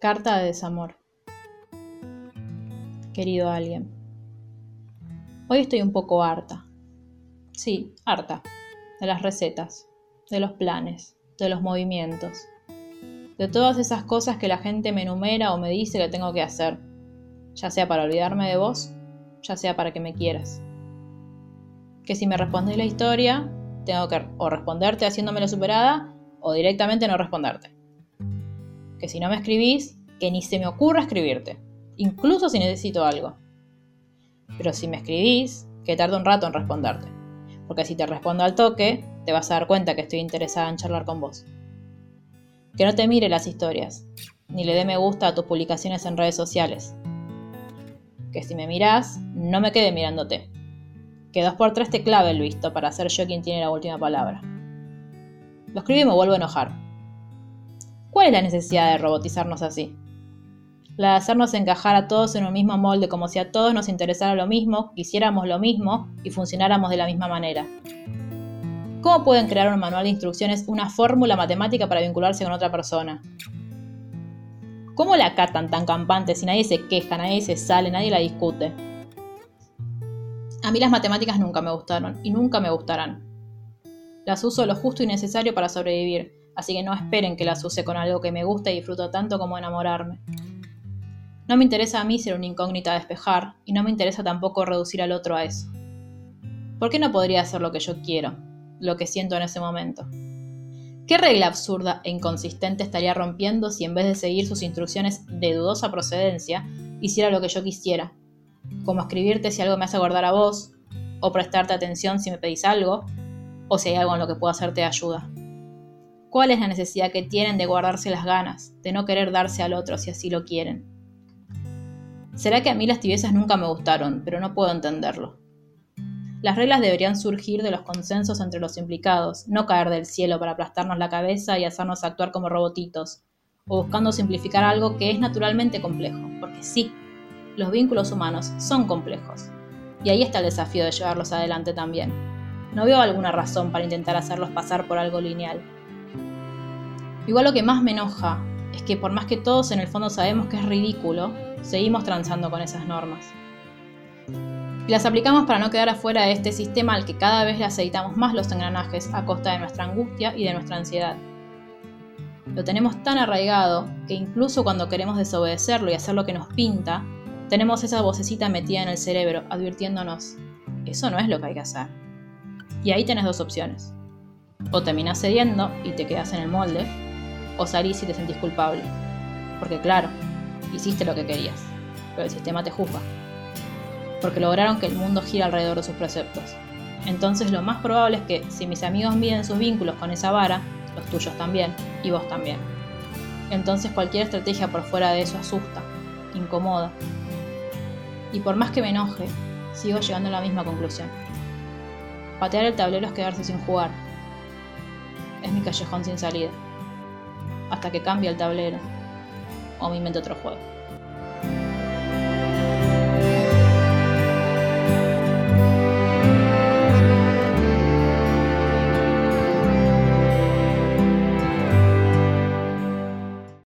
Carta de desamor. Querido alguien, hoy estoy un poco harta. Sí, harta. De las recetas, de los planes, de los movimientos, de todas esas cosas que la gente me enumera o me dice que tengo que hacer, ya sea para olvidarme de vos, ya sea para que me quieras. Que si me respondés la historia, tengo que o responderte haciéndomelo superada o directamente no responderte que si no me escribís, que ni se me ocurra escribirte, incluso si necesito algo. Pero si me escribís, que tarde un rato en responderte, porque si te respondo al toque, te vas a dar cuenta que estoy interesada en charlar con vos. Que no te mire las historias, ni le dé me gusta a tus publicaciones en redes sociales. Que si me mirás, no me quede mirándote. Que dos por tres te clave el visto para ser yo quien tiene la última palabra. Lo escribo y me vuelvo a enojar, ¿Cuál es la necesidad de robotizarnos así? La de hacernos encajar a todos en un mismo molde como si a todos nos interesara lo mismo, quisiéramos lo mismo y funcionáramos de la misma manera. ¿Cómo pueden crear un manual de instrucciones una fórmula matemática para vincularse con otra persona? ¿Cómo la catan tan campante si nadie se queja, nadie se sale, nadie la discute? A mí las matemáticas nunca me gustaron y nunca me gustarán. Las uso lo justo y necesario para sobrevivir, así que no esperen que las use con algo que me guste y disfruto tanto como enamorarme. No me interesa a mí ser una incógnita a despejar, y no me interesa tampoco reducir al otro a eso. ¿Por qué no podría hacer lo que yo quiero, lo que siento en ese momento? ¿Qué regla absurda e inconsistente estaría rompiendo si en vez de seguir sus instrucciones de dudosa procedencia, hiciera lo que yo quisiera? Como escribirte si algo me hace guardar a vos, o prestarte atención si me pedís algo, o si hay algo en lo que pueda hacerte ayuda. ¿Cuál es la necesidad que tienen de guardarse las ganas, de no querer darse al otro si así lo quieren? Será que a mí las tibiezas nunca me gustaron, pero no puedo entenderlo. Las reglas deberían surgir de los consensos entre los implicados, no caer del cielo para aplastarnos la cabeza y hacernos actuar como robotitos, o buscando simplificar algo que es naturalmente complejo, porque sí, los vínculos humanos son complejos. Y ahí está el desafío de llevarlos adelante también. No veo alguna razón para intentar hacerlos pasar por algo lineal. Igual lo que más me enoja es que por más que todos en el fondo sabemos que es ridículo, seguimos transando con esas normas. Y las aplicamos para no quedar afuera de este sistema al que cada vez le aceitamos más los engranajes a costa de nuestra angustia y de nuestra ansiedad. Lo tenemos tan arraigado que incluso cuando queremos desobedecerlo y hacer lo que nos pinta, tenemos esa vocecita metida en el cerebro advirtiéndonos, eso no es lo que hay que hacer. Y ahí tenés dos opciones. O terminás cediendo y te quedas en el molde, o salís y te sentís culpable. Porque claro, hiciste lo que querías, pero el sistema te juzga. Porque lograron que el mundo gire alrededor de sus preceptos. Entonces lo más probable es que si mis amigos miden sus vínculos con esa vara, los tuyos también, y vos también. Entonces cualquier estrategia por fuera de eso asusta, incomoda. Y por más que me enoje, sigo llegando a la misma conclusión. Patear el tablero es quedarse sin jugar. Es mi callejón sin salida hasta que cambie el tablero o me invente otro juego.